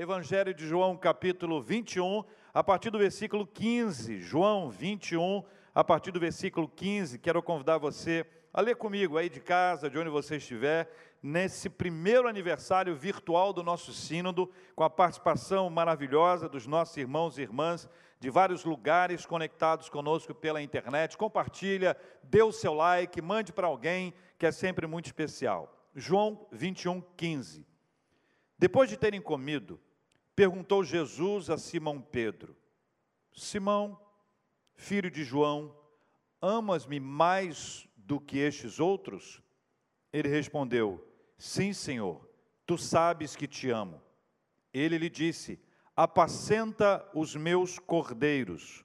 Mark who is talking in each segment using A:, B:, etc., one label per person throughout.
A: Evangelho de João, capítulo 21, a partir do versículo 15. João 21, a partir do versículo 15. Quero convidar você a ler comigo aí de casa, de onde você estiver, nesse primeiro aniversário virtual do nosso Sínodo, com a participação maravilhosa dos nossos irmãos e irmãs de vários lugares conectados conosco pela internet. Compartilha, dê o seu like, mande para alguém, que é sempre muito especial. João 21, 15. Depois de terem comido, perguntou Jesus a Simão Pedro: Simão, filho de João, amas-me mais do que estes outros? Ele respondeu: Sim, Senhor, tu sabes que te amo. Ele lhe disse: apacenta os meus cordeiros.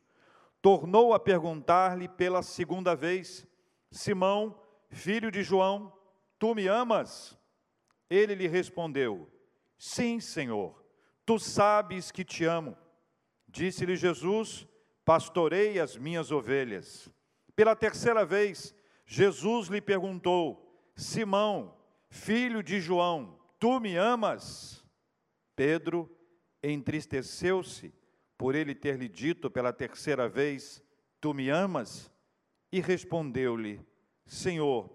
A: Tornou a perguntar-lhe pela segunda vez: Simão, filho de João, tu me amas? Ele lhe respondeu: Sim, Senhor, tu sabes que te amo. Disse-lhe Jesus: Pastorei as minhas ovelhas. Pela terceira vez, Jesus lhe perguntou: Simão, filho de João, tu me amas? Pedro entristeceu-se por ele ter lhe dito pela terceira vez: Tu me amas? E respondeu-lhe: Senhor,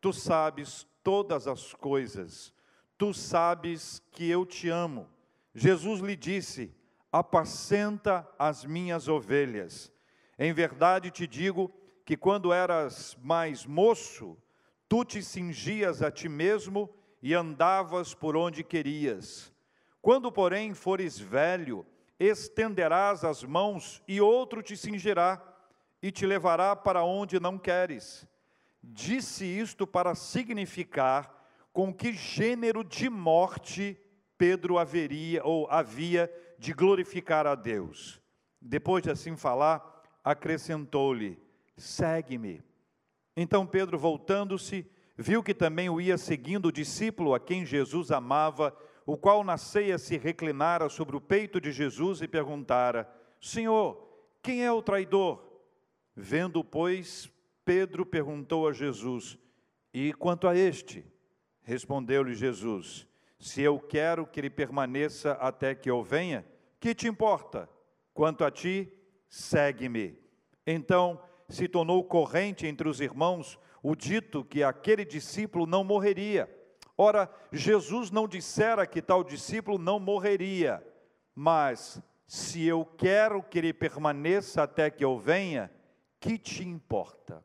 A: tu sabes todas as coisas, tu sabes que eu te amo. Jesus lhe disse: Apacenta as minhas ovelhas. Em verdade te digo que quando eras mais moço, tu te cingias a ti mesmo e andavas por onde querias. Quando, porém, fores velho, estenderás as mãos e outro te cingirá e te levará para onde não queres. Disse isto para significar com que gênero de morte Pedro haveria ou havia de glorificar a Deus. Depois de assim falar, acrescentou-lhe: Segue-me. Então Pedro, voltando-se, viu que também o ia seguindo o discípulo a quem Jesus amava o qual na ceia se reclinara sobre o peito de Jesus e perguntara: Senhor, quem é o traidor? Vendo, pois, Pedro perguntou a Jesus: E quanto a este? Respondeu-lhe Jesus: Se eu quero que ele permaneça até que eu venha, que te importa? Quanto a ti, segue-me. Então se tornou corrente entre os irmãos o dito que aquele discípulo não morreria. Ora, Jesus não dissera que tal discípulo não morreria, mas se eu quero que ele permaneça até que eu venha, que te importa?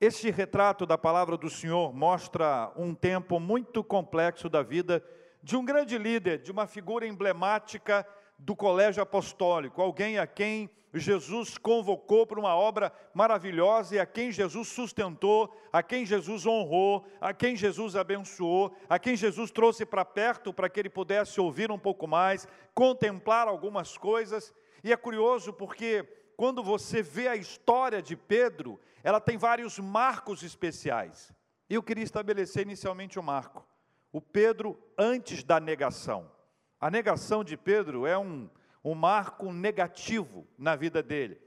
A: Este retrato da palavra do Senhor mostra um tempo muito complexo da vida de um grande líder, de uma figura emblemática do colégio apostólico, alguém a quem Jesus convocou para uma obra maravilhosa e a quem Jesus sustentou, a quem Jesus honrou, a quem Jesus abençoou, a quem Jesus trouxe para perto para que ele pudesse ouvir um pouco mais, contemplar algumas coisas. E é curioso porque quando você vê a história de Pedro, ela tem vários marcos especiais. Eu queria estabelecer inicialmente o um marco. O Pedro antes da negação. A negação de Pedro é um um marco negativo na vida dele.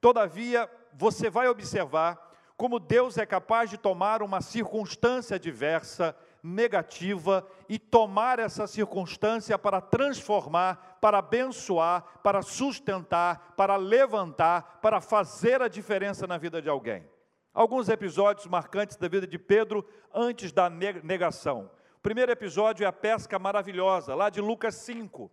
A: Todavia, você vai observar como Deus é capaz de tomar uma circunstância adversa, negativa, e tomar essa circunstância para transformar, para abençoar, para sustentar, para levantar, para fazer a diferença na vida de alguém. Alguns episódios marcantes da vida de Pedro antes da negação. O primeiro episódio é a pesca maravilhosa, lá de Lucas 5.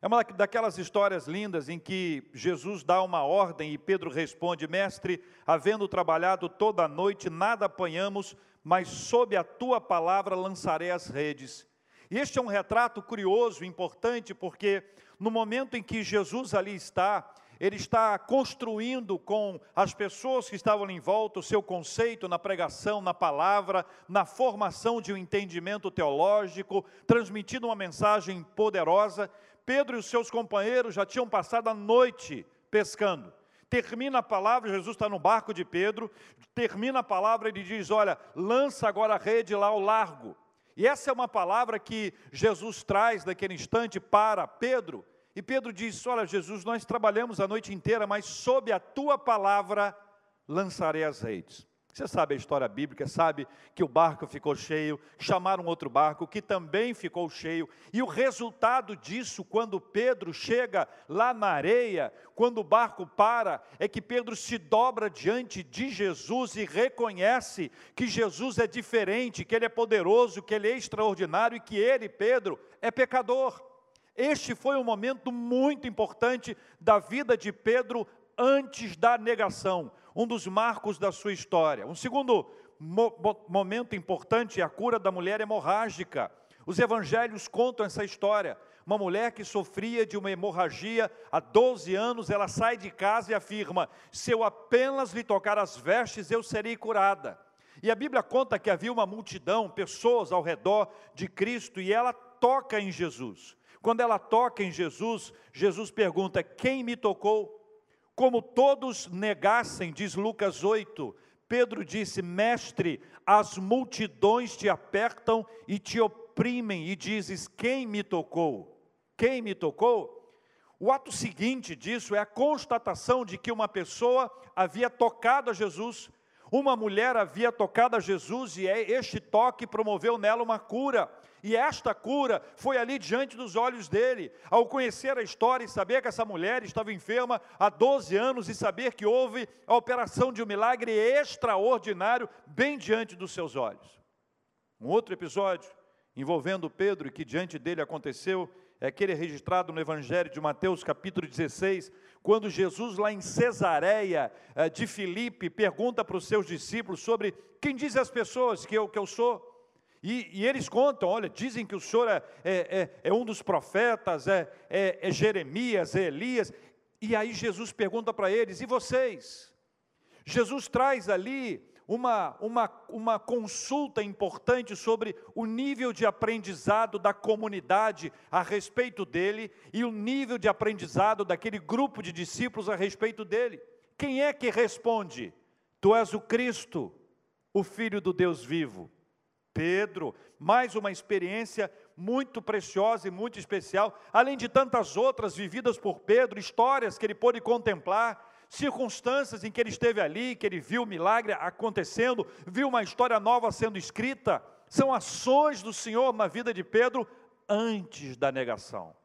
A: É uma daquelas histórias lindas em que Jesus dá uma ordem e Pedro responde: Mestre, havendo trabalhado toda a noite, nada apanhamos, mas sob a tua palavra lançarei as redes. Este é um retrato curioso, importante, porque no momento em que Jesus ali está, ele está construindo com as pessoas que estavam em volta o seu conceito na pregação, na palavra, na formação de um entendimento teológico, transmitindo uma mensagem poderosa. Pedro e os seus companheiros já tinham passado a noite pescando. Termina a palavra, Jesus está no barco de Pedro, termina a palavra ele diz: Olha, lança agora a rede lá ao largo. E essa é uma palavra que Jesus traz naquele instante para Pedro. E Pedro diz: Olha, Jesus, nós trabalhamos a noite inteira, mas sob a tua palavra lançarei as redes. Você sabe a história bíblica, sabe que o barco ficou cheio, chamaram outro barco que também ficou cheio, e o resultado disso, quando Pedro chega lá na areia, quando o barco para, é que Pedro se dobra diante de Jesus e reconhece que Jesus é diferente, que ele é poderoso, que ele é extraordinário e que ele, Pedro, é pecador. Este foi um momento muito importante da vida de Pedro antes da negação um dos marcos da sua história. Um segundo mo momento importante é a cura da mulher hemorrágica. Os evangelhos contam essa história. Uma mulher que sofria de uma hemorragia há 12 anos, ela sai de casa e afirma: Se eu apenas lhe tocar as vestes, eu serei curada. E a Bíblia conta que havia uma multidão, pessoas ao redor de Cristo, e ela toca em Jesus. Quando ela toca em Jesus, Jesus pergunta: Quem me tocou? Como todos negassem, diz Lucas 8, Pedro disse: Mestre, as multidões te apertam e te oprimem, e dizes: Quem me tocou? Quem me tocou? O ato seguinte disso é a constatação de que uma pessoa havia tocado a Jesus, uma mulher havia tocado a Jesus e é este toque promoveu nela uma cura. E esta cura foi ali diante dos olhos dele. Ao conhecer a história e saber que essa mulher estava enferma há 12 anos e saber que houve a operação de um milagre extraordinário bem diante dos seus olhos. Um outro episódio envolvendo Pedro e que diante dele aconteceu é aquele registrado no Evangelho de Mateus, capítulo 16, quando Jesus, lá em Cesareia eh, de Filipe, pergunta para os seus discípulos sobre quem diz as pessoas que eu, que eu sou. E, e, eles contam, olha, dizem que o senhor é, é, é, é um dos profetas, é, é, é Jeremias, é Elias. E aí Jesus pergunta para eles: e vocês? Jesus traz ali uma, uma, uma consulta importante sobre o nível de aprendizado da comunidade a respeito dele e o nível de aprendizado daquele grupo de discípulos a respeito dele. Quem é que responde? Tu és o Cristo, o Filho do Deus vivo. Pedro, mais uma experiência muito preciosa e muito especial, além de tantas outras vividas por Pedro, histórias que ele pôde contemplar, circunstâncias em que ele esteve ali, que ele viu o milagre acontecendo, viu uma história nova sendo escrita, são ações do Senhor na vida de Pedro antes da negação.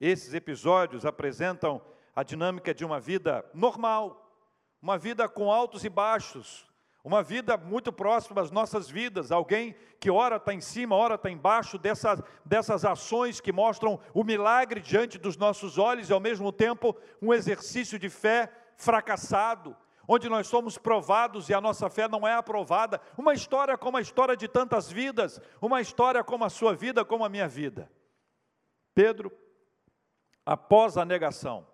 A: Esses episódios apresentam a dinâmica de uma vida normal, uma vida com altos e baixos, uma vida muito próxima às nossas vidas, alguém que ora está em cima, ora está embaixo dessas, dessas ações que mostram o milagre diante dos nossos olhos e ao mesmo tempo um exercício de fé fracassado, onde nós somos provados e a nossa fé não é aprovada. Uma história como a história de tantas vidas, uma história como a sua vida, como a minha vida. Pedro, após a negação,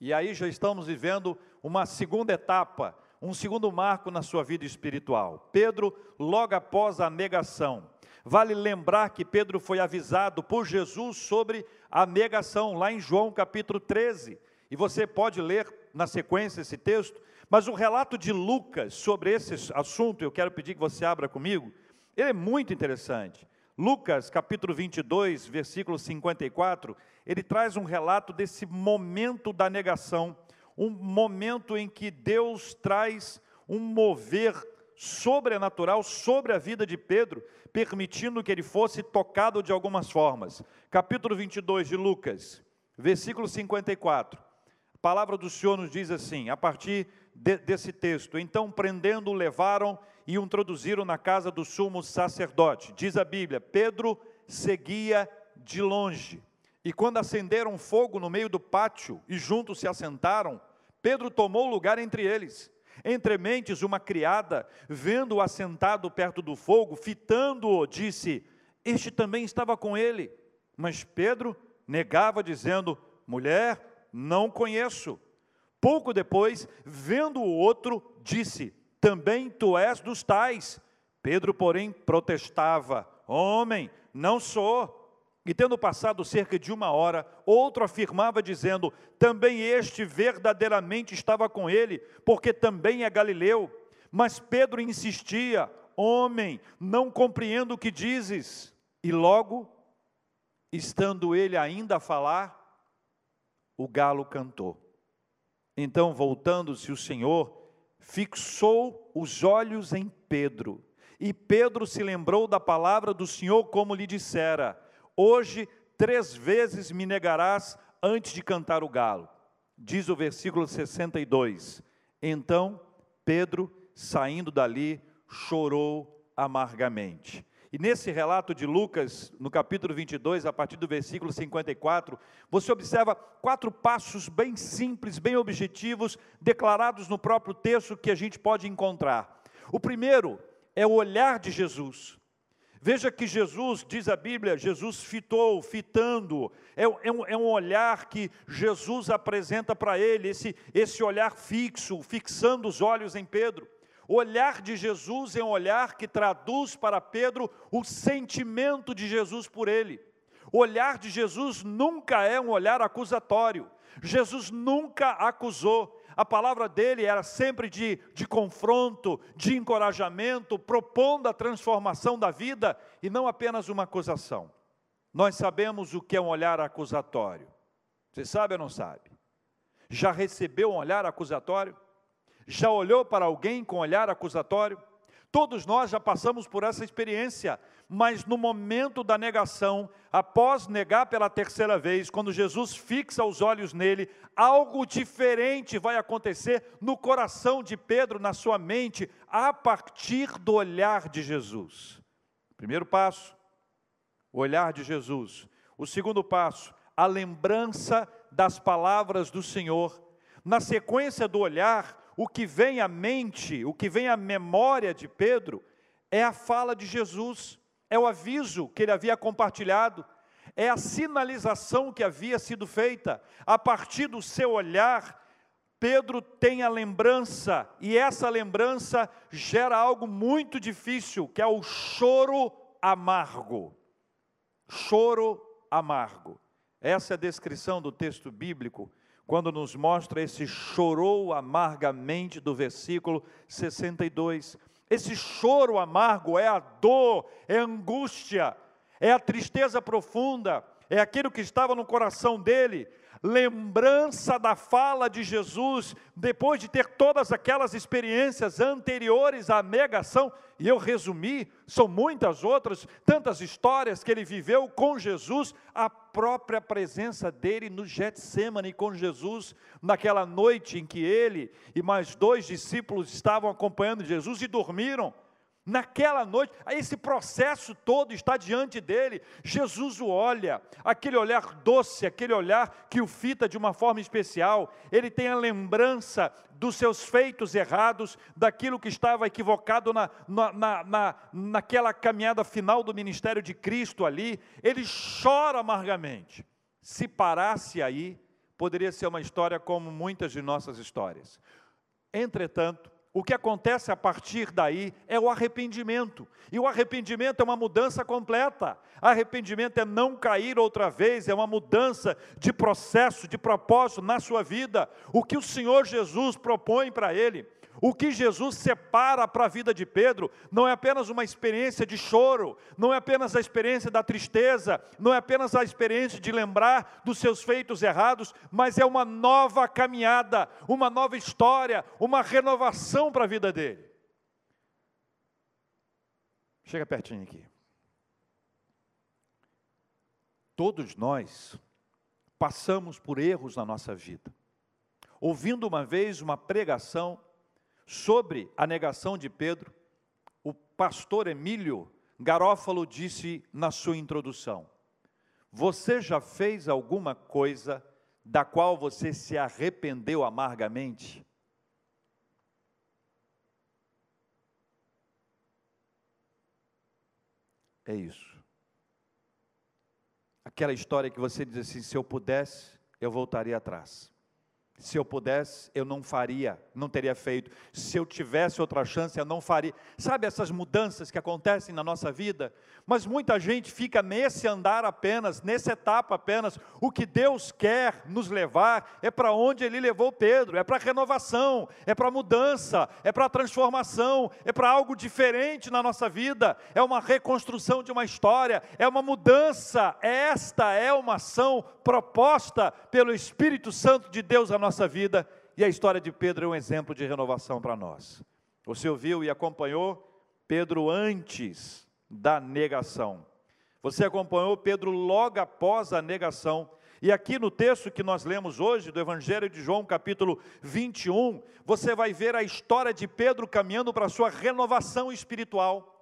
A: e aí já estamos vivendo uma segunda etapa um segundo marco na sua vida espiritual. Pedro, logo após a negação, vale lembrar que Pedro foi avisado por Jesus sobre a negação, lá em João capítulo 13. E você pode ler na sequência esse texto, mas o relato de Lucas sobre esse assunto, eu quero pedir que você abra comigo, ele é muito interessante. Lucas capítulo 22, versículo 54, ele traz um relato desse momento da negação um momento em que Deus traz um mover sobrenatural sobre a vida de Pedro, permitindo que ele fosse tocado de algumas formas. Capítulo 22 de Lucas, versículo 54. A palavra do Senhor nos diz assim, a partir de, desse texto: Então, prendendo-o, levaram e o introduziram na casa do sumo sacerdote. Diz a Bíblia: Pedro seguia de longe. E quando acenderam fogo no meio do pátio e juntos se assentaram, Pedro tomou lugar entre eles. Entre mentes, uma criada, vendo-o assentado perto do fogo, fitando-o, disse: Este também estava com ele. Mas Pedro negava, dizendo: Mulher, não conheço. Pouco depois, vendo o outro, disse: Também tu és dos tais. Pedro, porém, protestava: Homem, não sou. E tendo passado cerca de uma hora, outro afirmava, dizendo: Também este verdadeiramente estava com ele, porque também é galileu. Mas Pedro insistia: Homem, não compreendo o que dizes. E logo, estando ele ainda a falar, o galo cantou. Então, voltando-se o Senhor, fixou os olhos em Pedro. E Pedro se lembrou da palavra do Senhor, como lhe dissera: Hoje três vezes me negarás antes de cantar o galo. Diz o versículo 62. Então Pedro, saindo dali, chorou amargamente. E nesse relato de Lucas, no capítulo 22, a partir do versículo 54, você observa quatro passos bem simples, bem objetivos, declarados no próprio texto que a gente pode encontrar. O primeiro é o olhar de Jesus. Veja que Jesus, diz a Bíblia, Jesus fitou, fitando, é, é, um, é um, olhar que Jesus apresenta para ele, esse, esse olhar fixo, fixando os olhos em Pedro. O olhar de Jesus é um olhar que traduz para Pedro o sentimento de Jesus por ele. O olhar de Jesus nunca é um olhar acusatório. Jesus nunca acusou a palavra dele era sempre de, de confronto, de encorajamento, propondo a transformação da vida e não apenas uma acusação. Nós sabemos o que é um olhar acusatório. Você sabe ou não sabe? Já recebeu um olhar acusatório? Já olhou para alguém com olhar acusatório? Todos nós já passamos por essa experiência, mas no momento da negação, após negar pela terceira vez, quando Jesus fixa os olhos nele, algo diferente vai acontecer no coração de Pedro, na sua mente, a partir do olhar de Jesus. Primeiro passo, o olhar de Jesus. O segundo passo, a lembrança das palavras do Senhor. Na sequência do olhar, o que vem à mente, o que vem à memória de Pedro, é a fala de Jesus, é o aviso que ele havia compartilhado, é a sinalização que havia sido feita. A partir do seu olhar, Pedro tem a lembrança, e essa lembrança gera algo muito difícil, que é o choro amargo. Choro amargo. Essa é a descrição do texto bíblico quando nos mostra esse chorou amargamente do versículo 62. Esse choro amargo é a dor, é a angústia, é a tristeza profunda, é aquilo que estava no coração dele, lembrança da fala de Jesus, depois de ter todas aquelas experiências anteriores à negação, e eu resumi, são muitas outras, tantas histórias que ele viveu com Jesus, a própria presença dele no Getsemane com Jesus, naquela noite em que ele e mais dois discípulos estavam acompanhando Jesus e dormiram. Naquela noite, esse processo todo está diante dele. Jesus o olha, aquele olhar doce, aquele olhar que o fita de uma forma especial. Ele tem a lembrança dos seus feitos errados, daquilo que estava equivocado na, na, na, na, naquela caminhada final do ministério de Cristo ali. Ele chora amargamente. Se parasse aí, poderia ser uma história como muitas de nossas histórias. Entretanto, o que acontece a partir daí é o arrependimento. E o arrependimento é uma mudança completa. Arrependimento é não cair outra vez, é uma mudança de processo, de propósito na sua vida. O que o Senhor Jesus propõe para ele o que Jesus separa para a vida de Pedro não é apenas uma experiência de choro, não é apenas a experiência da tristeza, não é apenas a experiência de lembrar dos seus feitos errados, mas é uma nova caminhada, uma nova história, uma renovação para a vida dele. Chega pertinho aqui. Todos nós passamos por erros na nossa vida. Ouvindo uma vez uma pregação Sobre a negação de Pedro, o pastor Emílio Garófalo disse na sua introdução: Você já fez alguma coisa da qual você se arrependeu amargamente? É isso. Aquela história que você diz assim: se eu pudesse, eu voltaria atrás. Se eu pudesse, eu não faria, não teria feito. Se eu tivesse outra chance, eu não faria. Sabe essas mudanças que acontecem na nossa vida? Mas muita gente fica nesse andar apenas, nessa etapa apenas. O que Deus quer nos levar é para onde Ele levou Pedro: é para renovação, é para mudança, é para transformação, é para algo diferente na nossa vida, é uma reconstrução de uma história, é uma mudança. Esta é uma ação proposta pelo Espírito Santo de Deus à nossa vida E a história de Pedro é um exemplo de renovação para nós. Você ouviu e acompanhou Pedro antes da negação. Você acompanhou Pedro logo após a negação. E aqui no texto que nós lemos hoje, do Evangelho de João, capítulo 21, você vai ver a história de Pedro caminhando para a sua renovação espiritual.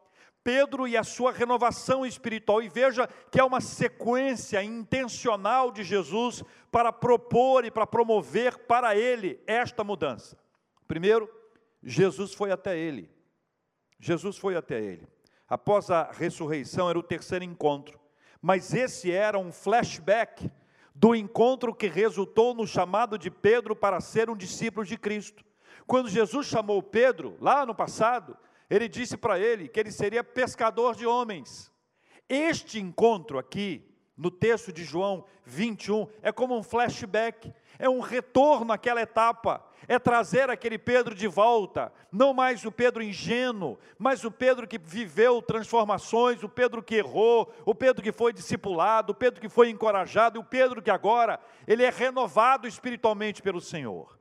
A: Pedro e a sua renovação espiritual. E veja que é uma sequência intencional de Jesus para propor e para promover para ele esta mudança. Primeiro, Jesus foi até ele. Jesus foi até ele. Após a ressurreição, era o terceiro encontro. Mas esse era um flashback do encontro que resultou no chamado de Pedro para ser um discípulo de Cristo. Quando Jesus chamou Pedro, lá no passado, ele disse para ele que ele seria pescador de homens. Este encontro aqui, no texto de João 21, é como um flashback, é um retorno àquela etapa, é trazer aquele Pedro de volta, não mais o Pedro ingênuo, mas o Pedro que viveu transformações, o Pedro que errou, o Pedro que foi discipulado, o Pedro que foi encorajado, e o Pedro que agora ele é renovado espiritualmente pelo Senhor.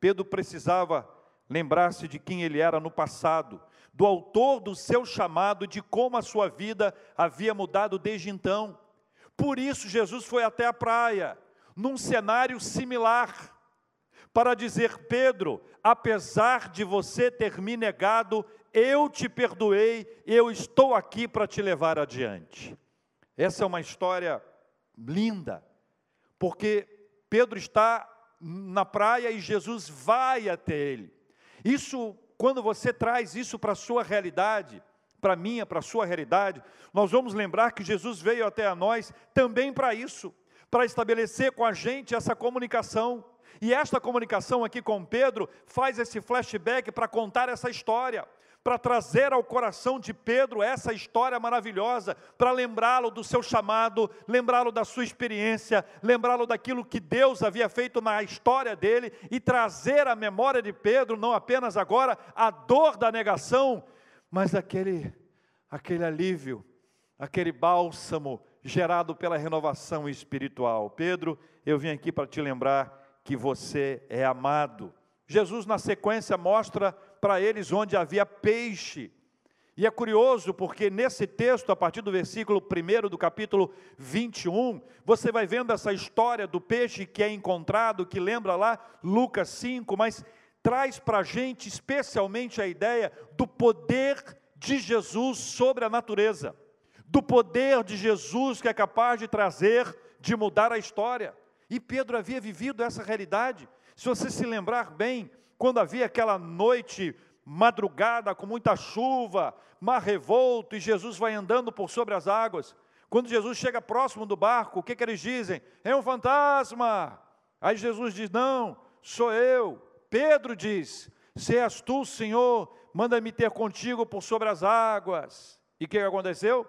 A: Pedro precisava lembrar-se de quem ele era no passado, do autor do seu chamado, de como a sua vida havia mudado desde então. Por isso, Jesus foi até a praia, num cenário similar, para dizer: Pedro, apesar de você ter me negado, eu te perdoei, eu estou aqui para te levar adiante. Essa é uma história linda, porque Pedro está na praia e Jesus vai até ele. Isso, quando você traz isso para a sua realidade, para a minha, para a sua realidade, nós vamos lembrar que Jesus veio até a nós também para isso, para estabelecer com a gente essa comunicação. E esta comunicação aqui com Pedro faz esse flashback para contar essa história para trazer ao coração de Pedro essa história maravilhosa, para lembrá-lo do seu chamado, lembrá-lo da sua experiência, lembrá-lo daquilo que Deus havia feito na história dele e trazer à memória de Pedro, não apenas agora, a dor da negação, mas aquele, aquele alívio, aquele bálsamo gerado pela renovação espiritual. Pedro, eu vim aqui para te lembrar que você é amado. Jesus, na sequência, mostra para eles onde havia peixe. E é curioso porque nesse texto, a partir do versículo 1 do capítulo 21, você vai vendo essa história do peixe que é encontrado, que lembra lá Lucas 5, mas traz para a gente especialmente a ideia do poder de Jesus sobre a natureza, do poder de Jesus que é capaz de trazer, de mudar a história. E Pedro havia vivido essa realidade. Se você se lembrar bem, quando havia aquela noite madrugada com muita chuva, mar revolto, e Jesus vai andando por sobre as águas. Quando Jesus chega próximo do barco, o que, que eles dizem? É um fantasma. Aí Jesus diz: Não, sou eu. Pedro diz: Se és tu, Senhor, manda-me ter contigo por sobre as águas. E o que aconteceu?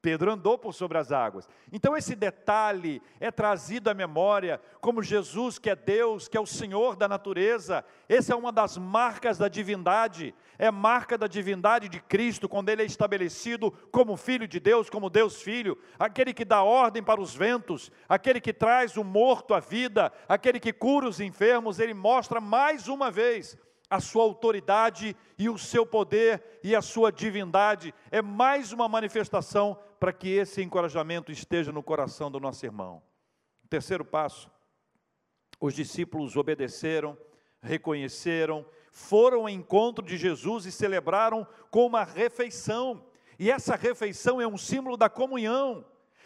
A: Pedro andou por sobre as águas. Então, esse detalhe é trazido à memória como Jesus, que é Deus, que é o Senhor da natureza. Essa é uma das marcas da divindade, é marca da divindade de Cristo, quando ele é estabelecido como Filho de Deus, como Deus Filho, aquele que dá ordem para os ventos, aquele que traz o morto à vida, aquele que cura os enfermos. Ele mostra mais uma vez a sua autoridade e o seu poder e a sua divindade. É mais uma manifestação para que esse encorajamento esteja no coração do nosso irmão. Terceiro passo: os discípulos obedeceram, reconheceram, foram ao encontro de Jesus e celebraram com uma refeição. E essa refeição é um símbolo da comunhão,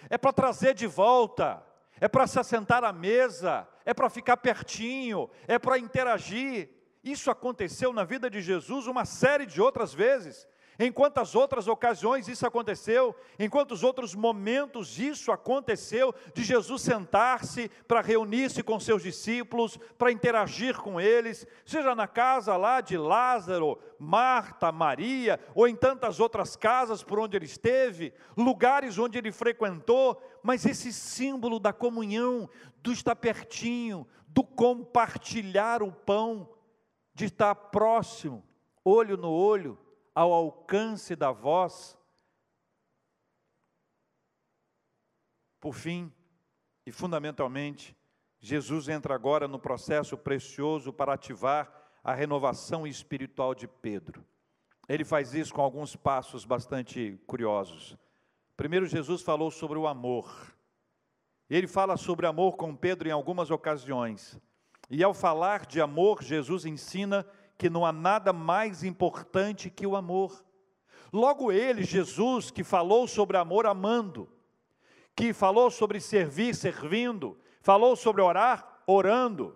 A: é para trazer de volta, é para se assentar à mesa, é para ficar pertinho, é para interagir. Isso aconteceu na vida de Jesus uma série de outras vezes. Em quantas outras ocasiões isso aconteceu, em quantos outros momentos isso aconteceu, de Jesus sentar-se para reunir-se com seus discípulos, para interagir com eles, seja na casa lá de Lázaro, Marta, Maria, ou em tantas outras casas por onde ele esteve, lugares onde ele frequentou, mas esse símbolo da comunhão, do estar pertinho, do compartilhar o pão, de estar próximo, olho no olho, ao alcance da voz. Por fim, e fundamentalmente, Jesus entra agora no processo precioso para ativar a renovação espiritual de Pedro. Ele faz isso com alguns passos bastante curiosos. Primeiro, Jesus falou sobre o amor. Ele fala sobre amor com Pedro em algumas ocasiões. E ao falar de amor, Jesus ensina que não há nada mais importante que o amor. Logo ele, Jesus, que falou sobre amor amando, que falou sobre servir servindo, falou sobre orar orando.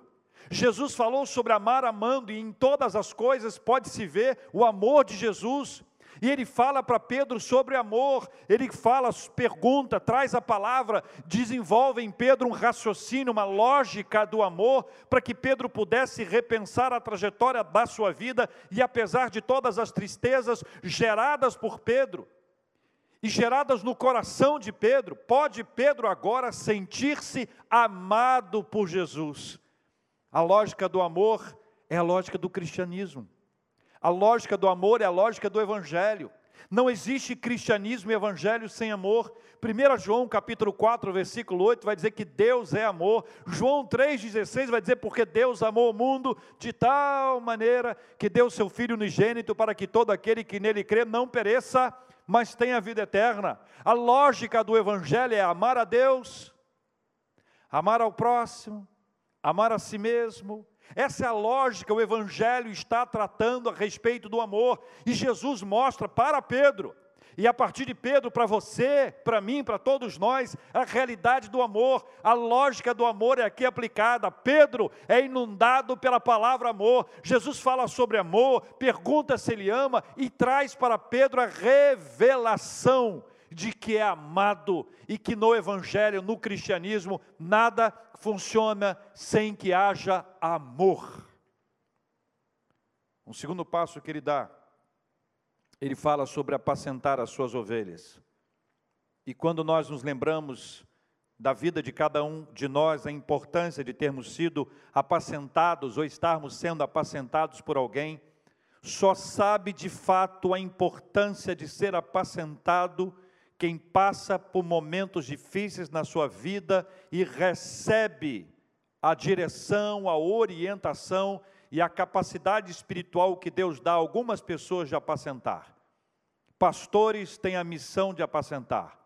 A: Jesus falou sobre amar amando e em todas as coisas pode-se ver o amor de Jesus. E ele fala para Pedro sobre amor, ele fala, pergunta, traz a palavra, desenvolve em Pedro um raciocínio, uma lógica do amor, para que Pedro pudesse repensar a trajetória da sua vida e apesar de todas as tristezas geradas por Pedro, e geradas no coração de Pedro, pode Pedro agora sentir-se amado por Jesus. A lógica do amor é a lógica do cristianismo. A lógica do amor é a lógica do evangelho. Não existe cristianismo e evangelho sem amor. 1 João capítulo 4, versículo 8 vai dizer que Deus é amor. João 3,16 vai dizer porque Deus amou o mundo de tal maneira que deu seu Filho unigênito para que todo aquele que nele crê não pereça, mas tenha vida eterna. A lógica do evangelho é amar a Deus, amar ao próximo, amar a si mesmo, essa é a lógica, o Evangelho está tratando a respeito do amor, e Jesus mostra para Pedro, e a partir de Pedro, para você, para mim, para todos nós, a realidade do amor, a lógica do amor é aqui aplicada. Pedro é inundado pela palavra amor. Jesus fala sobre amor, pergunta se ele ama e traz para Pedro a revelação de que é amado e que no Evangelho, no cristianismo, nada funciona sem que haja amor. Um segundo passo que ele dá, ele fala sobre apacentar as suas ovelhas. E quando nós nos lembramos da vida de cada um de nós, a importância de termos sido apacentados ou estarmos sendo apacentados por alguém, só sabe de fato a importância de ser apacentado quem passa por momentos difíceis na sua vida e recebe a direção, a orientação e a capacidade espiritual que Deus dá a algumas pessoas de apacentar. Pastores têm a missão de apacentar,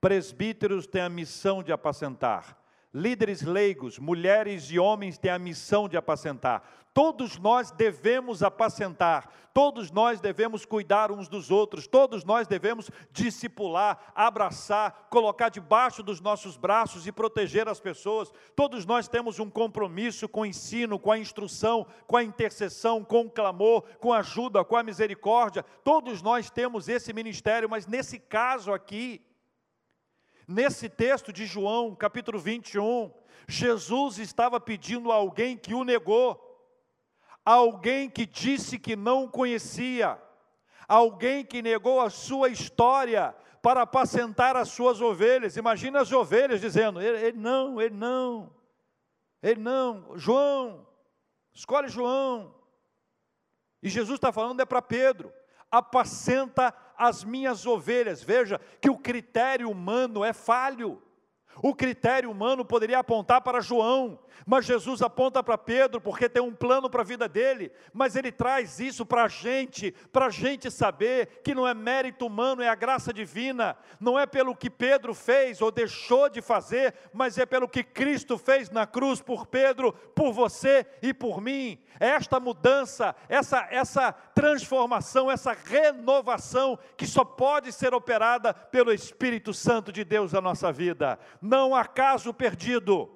A: presbíteros têm a missão de apacentar, líderes leigos, mulheres e homens têm a missão de apacentar. Todos nós devemos apacentar, todos nós devemos cuidar uns dos outros, todos nós devemos discipular, abraçar, colocar debaixo dos nossos braços e proteger as pessoas. Todos nós temos um compromisso com o ensino, com a instrução, com a intercessão, com o clamor, com a ajuda, com a misericórdia. Todos nós temos esse ministério, mas nesse caso aqui, nesse texto de João, capítulo 21, Jesus estava pedindo a alguém que o negou alguém que disse que não conhecia, alguém que negou a sua história para apacentar as suas ovelhas. Imagina as ovelhas dizendo: ele, ele não, ele não, ele não, João, escolhe João. E Jesus está falando é para Pedro: apacenta as minhas ovelhas. Veja que o critério humano é falho. O critério humano poderia apontar para João, mas Jesus aponta para Pedro, porque tem um plano para a vida dele, mas ele traz isso para a gente, para a gente saber que não é mérito humano, é a graça divina, não é pelo que Pedro fez ou deixou de fazer, mas é pelo que Cristo fez na cruz por Pedro, por você e por mim. É esta mudança, essa, essa transformação, essa renovação que só pode ser operada pelo Espírito Santo de Deus na nossa vida não há caso perdido.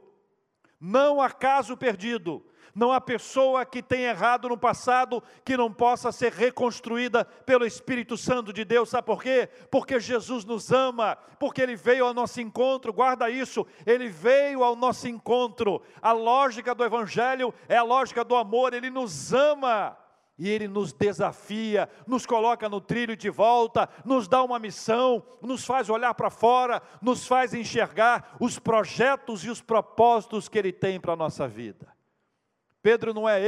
A: Não há caso perdido. Não há pessoa que tenha errado no passado que não possa ser reconstruída pelo Espírito Santo de Deus. Sabe por quê? Porque Jesus nos ama, porque Ele veio ao nosso encontro. Guarda isso, Ele veio ao nosso encontro. A lógica do Evangelho é a lógica do amor, Ele nos ama e Ele nos desafia, nos coloca no trilho de volta, nos dá uma missão, nos faz olhar para fora, nos faz enxergar os projetos e os propósitos que Ele tem para a nossa vida. Pedro não é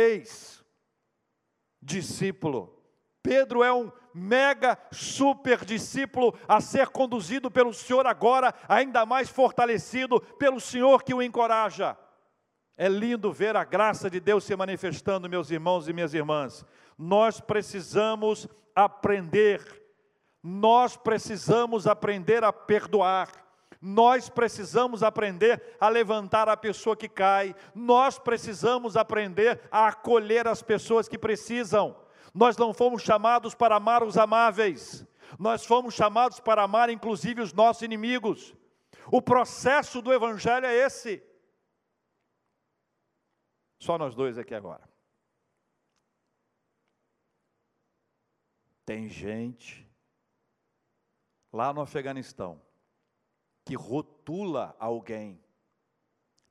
A: ex-discípulo, Pedro é um mega super discípulo a ser conduzido pelo Senhor agora, ainda mais fortalecido pelo Senhor que o encoraja. É lindo ver a graça de Deus se manifestando, meus irmãos e minhas irmãs. Nós precisamos aprender, nós precisamos aprender a perdoar, nós precisamos aprender a levantar a pessoa que cai, nós precisamos aprender a acolher as pessoas que precisam. Nós não fomos chamados para amar os amáveis, nós fomos chamados para amar inclusive os nossos inimigos. O processo do Evangelho é esse. Só nós dois aqui agora. Tem gente lá no Afeganistão que rotula alguém,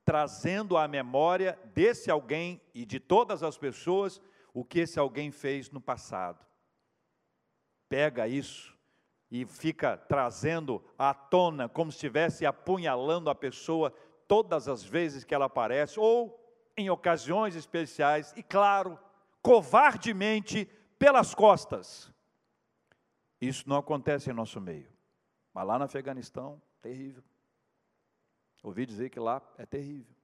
A: trazendo à memória desse alguém e de todas as pessoas o que esse alguém fez no passado. Pega isso e fica trazendo à tona como se estivesse apunhalando a pessoa todas as vezes que ela aparece, ou em ocasiões especiais, e claro, covardemente pelas costas. Isso não acontece em nosso meio. Mas lá no Afeganistão, terrível. Ouvi dizer que lá é terrível.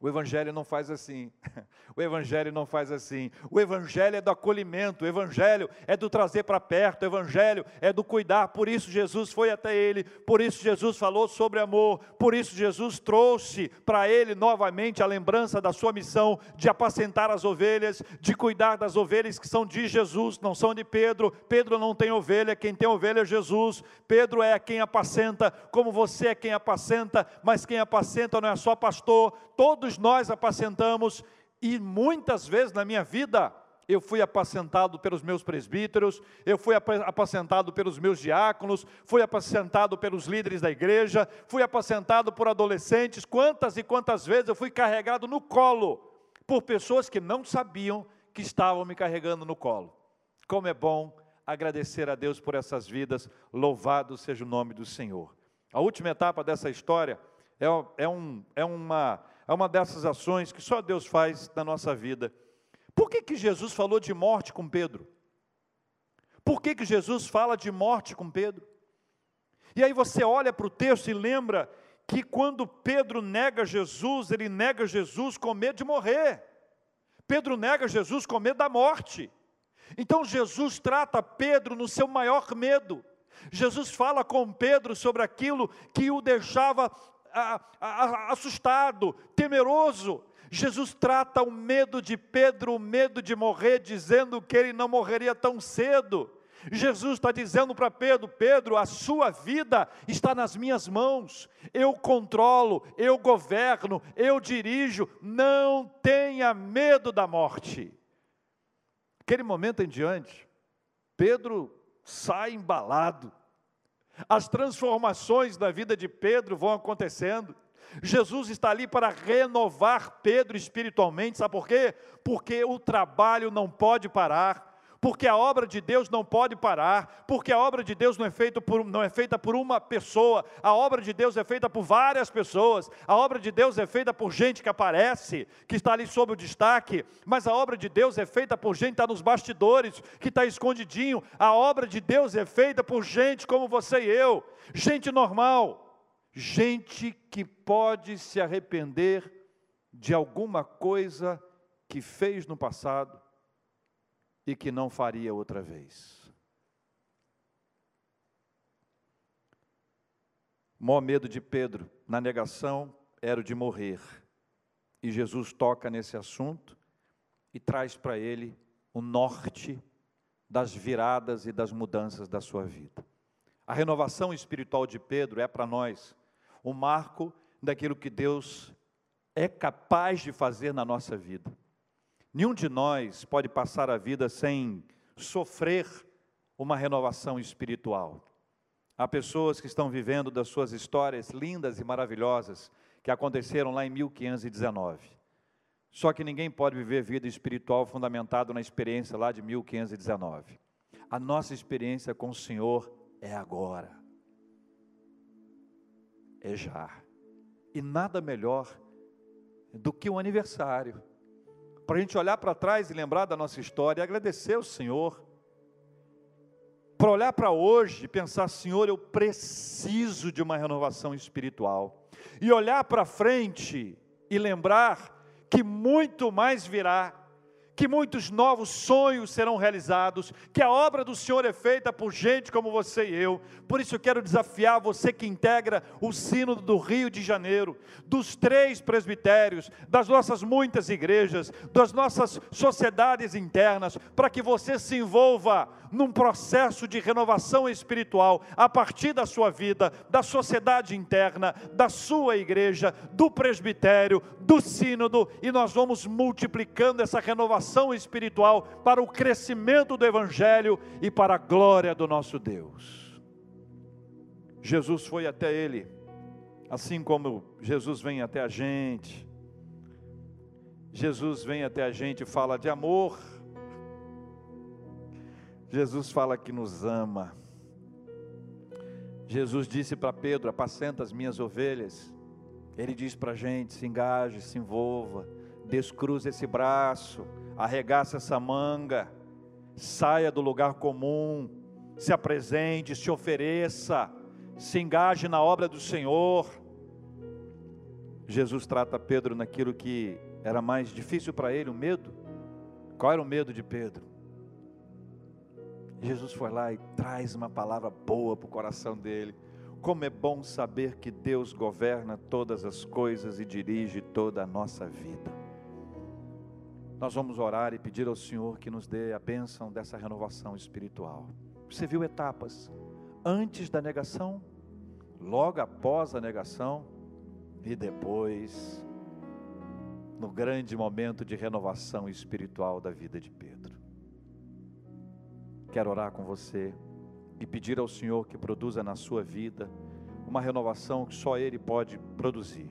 A: O Evangelho não faz assim. O Evangelho não faz assim. O Evangelho é do acolhimento, o Evangelho é do trazer para perto, o Evangelho é do cuidar. Por isso Jesus foi até ele, por isso Jesus falou sobre amor, por isso Jesus trouxe para ele novamente a lembrança da sua missão de apacentar as ovelhas, de cuidar das ovelhas que são de Jesus, não são de Pedro. Pedro não tem ovelha, quem tem ovelha é Jesus. Pedro é quem apacenta, como você é quem apacenta, mas quem apacenta não é só pastor, todos nós apacentamos, e muitas vezes na minha vida, eu fui apacentado pelos meus presbíteros, eu fui apacentado pelos meus diáconos, fui apacentado pelos líderes da igreja, fui apacentado por adolescentes. Quantas e quantas vezes eu fui carregado no colo por pessoas que não sabiam que estavam me carregando no colo. Como é bom agradecer a Deus por essas vidas, louvado seja o nome do Senhor. A última etapa dessa história é, é, um, é uma é uma dessas ações que só Deus faz na nossa vida. Por que, que Jesus falou de morte com Pedro? Por que, que Jesus fala de morte com Pedro? E aí você olha para o texto e lembra que quando Pedro nega Jesus, ele nega Jesus com medo de morrer. Pedro nega Jesus com medo da morte. Então Jesus trata Pedro no seu maior medo. Jesus fala com Pedro sobre aquilo que o deixava assustado, temeroso. Jesus trata o medo de Pedro, o medo de morrer, dizendo que ele não morreria tão cedo. Jesus está dizendo para Pedro: Pedro, a sua vida está nas minhas mãos, eu controlo, eu governo, eu dirijo, não tenha medo da morte. Aquele momento em diante, Pedro sai embalado, as transformações da vida de Pedro vão acontecendo. Jesus está ali para renovar Pedro espiritualmente, sabe por quê? Porque o trabalho não pode parar, porque a obra de Deus não pode parar, porque a obra de Deus não é, feita por, não é feita por uma pessoa, a obra de Deus é feita por várias pessoas, a obra de Deus é feita por gente que aparece, que está ali sob o destaque, mas a obra de Deus é feita por gente que está nos bastidores, que está escondidinho, a obra de Deus é feita por gente como você e eu, gente normal, gente que pode se arrepender de alguma coisa que fez no passado e que não faria outra vez. Maior medo de Pedro na negação era o de morrer. E Jesus toca nesse assunto e traz para ele o norte das viradas e das mudanças da sua vida. A renovação espiritual de Pedro é para nós o marco daquilo que Deus é capaz de fazer na nossa vida. Nenhum de nós pode passar a vida sem sofrer uma renovação espiritual. Há pessoas que estão vivendo das suas histórias lindas e maravilhosas que aconteceram lá em 1519. Só que ninguém pode viver vida espiritual fundamentado na experiência lá de 1519. A nossa experiência com o Senhor é agora. É já. E nada melhor do que um aniversário para a gente olhar para trás e lembrar da nossa história e agradecer ao Senhor. Para olhar para hoje e pensar, Senhor, eu preciso de uma renovação espiritual. E olhar para frente e lembrar que muito mais virá que muitos novos sonhos serão realizados, que a obra do Senhor é feita por gente como você e eu. Por isso eu quero desafiar você que integra o sino do Rio de Janeiro, dos três presbitérios, das nossas muitas igrejas, das nossas sociedades internas, para que você se envolva num processo de renovação espiritual a partir da sua vida, da sociedade interna, da sua igreja, do presbitério, do sínodo, e nós vamos multiplicando essa renovação espiritual para o crescimento do evangelho e para a glória do nosso Deus. Jesus foi até ele, assim como Jesus vem até a gente. Jesus vem até a gente e fala de amor, Jesus fala que nos ama. Jesus disse para Pedro: Apacenta as minhas ovelhas. Ele diz para a gente: se engaje, se envolva, descruze esse braço, arregaça essa manga, saia do lugar comum, se apresente, se ofereça, se engaje na obra do Senhor. Jesus trata Pedro naquilo que era mais difícil para ele, o medo. Qual era o medo de Pedro? Jesus foi lá e traz uma palavra boa para o coração dele. Como é bom saber que Deus governa todas as coisas e dirige toda a nossa vida. Nós vamos orar e pedir ao Senhor que nos dê a bênção dessa renovação espiritual. Você viu etapas antes da negação, logo após a negação e depois no grande momento de renovação espiritual da vida de Pedro. Quero orar com você e pedir ao Senhor que produza na sua vida uma renovação que só Ele pode produzir.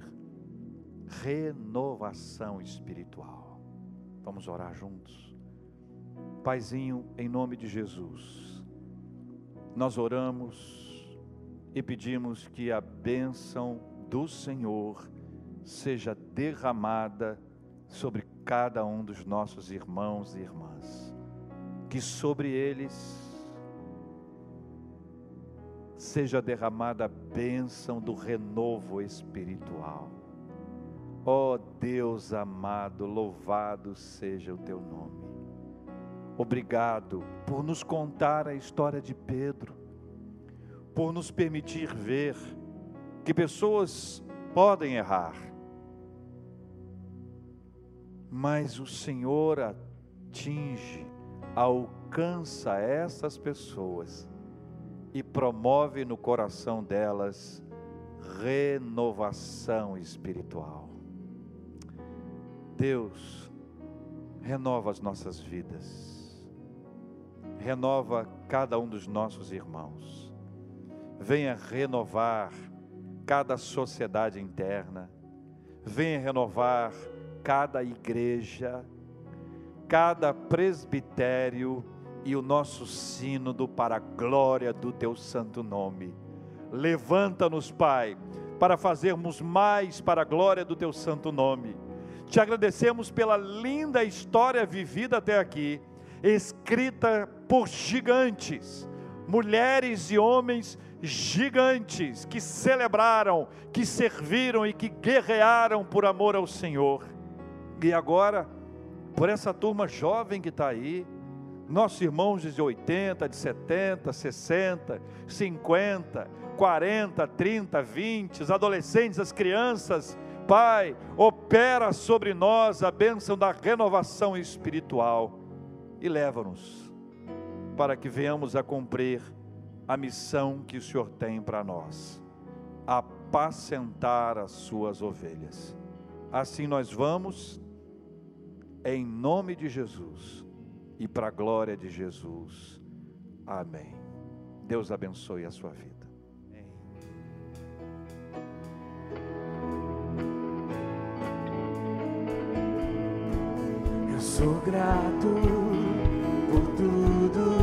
A: Renovação espiritual. Vamos orar juntos. Paizinho, em nome de Jesus, nós oramos e pedimos que a bênção do Senhor seja derramada sobre cada um dos nossos irmãos e irmãs que sobre eles seja derramada a bênção do renovo espiritual. Ó oh Deus amado, louvado seja o teu nome. Obrigado por nos contar a história de Pedro, por nos permitir ver que pessoas podem errar, mas o Senhor atinge alcança essas pessoas e promove no coração delas renovação espiritual. Deus, renova as nossas vidas, renova cada um dos nossos irmãos, venha renovar cada sociedade interna, venha renovar cada igreja, cada presbitério e o nosso sínodo para a glória do teu santo nome. Levanta-nos, Pai, para fazermos mais para a glória do teu santo nome. Te agradecemos pela linda história vivida até aqui, escrita por gigantes, mulheres e homens gigantes que celebraram, que serviram e que guerrearam por amor ao Senhor. E agora, por essa turma jovem que está aí, nossos irmãos de 80, de 70, 60, 50, 40, 30, 20, os adolescentes, as crianças, Pai, opera sobre nós a bênção da renovação espiritual e leva-nos para que venhamos a cumprir a missão que o Senhor tem para nós, apacentar as suas ovelhas. Assim nós vamos em nome de Jesus e para a glória de Jesus. Amém. Deus abençoe a sua vida.
B: Sou grato por tudo.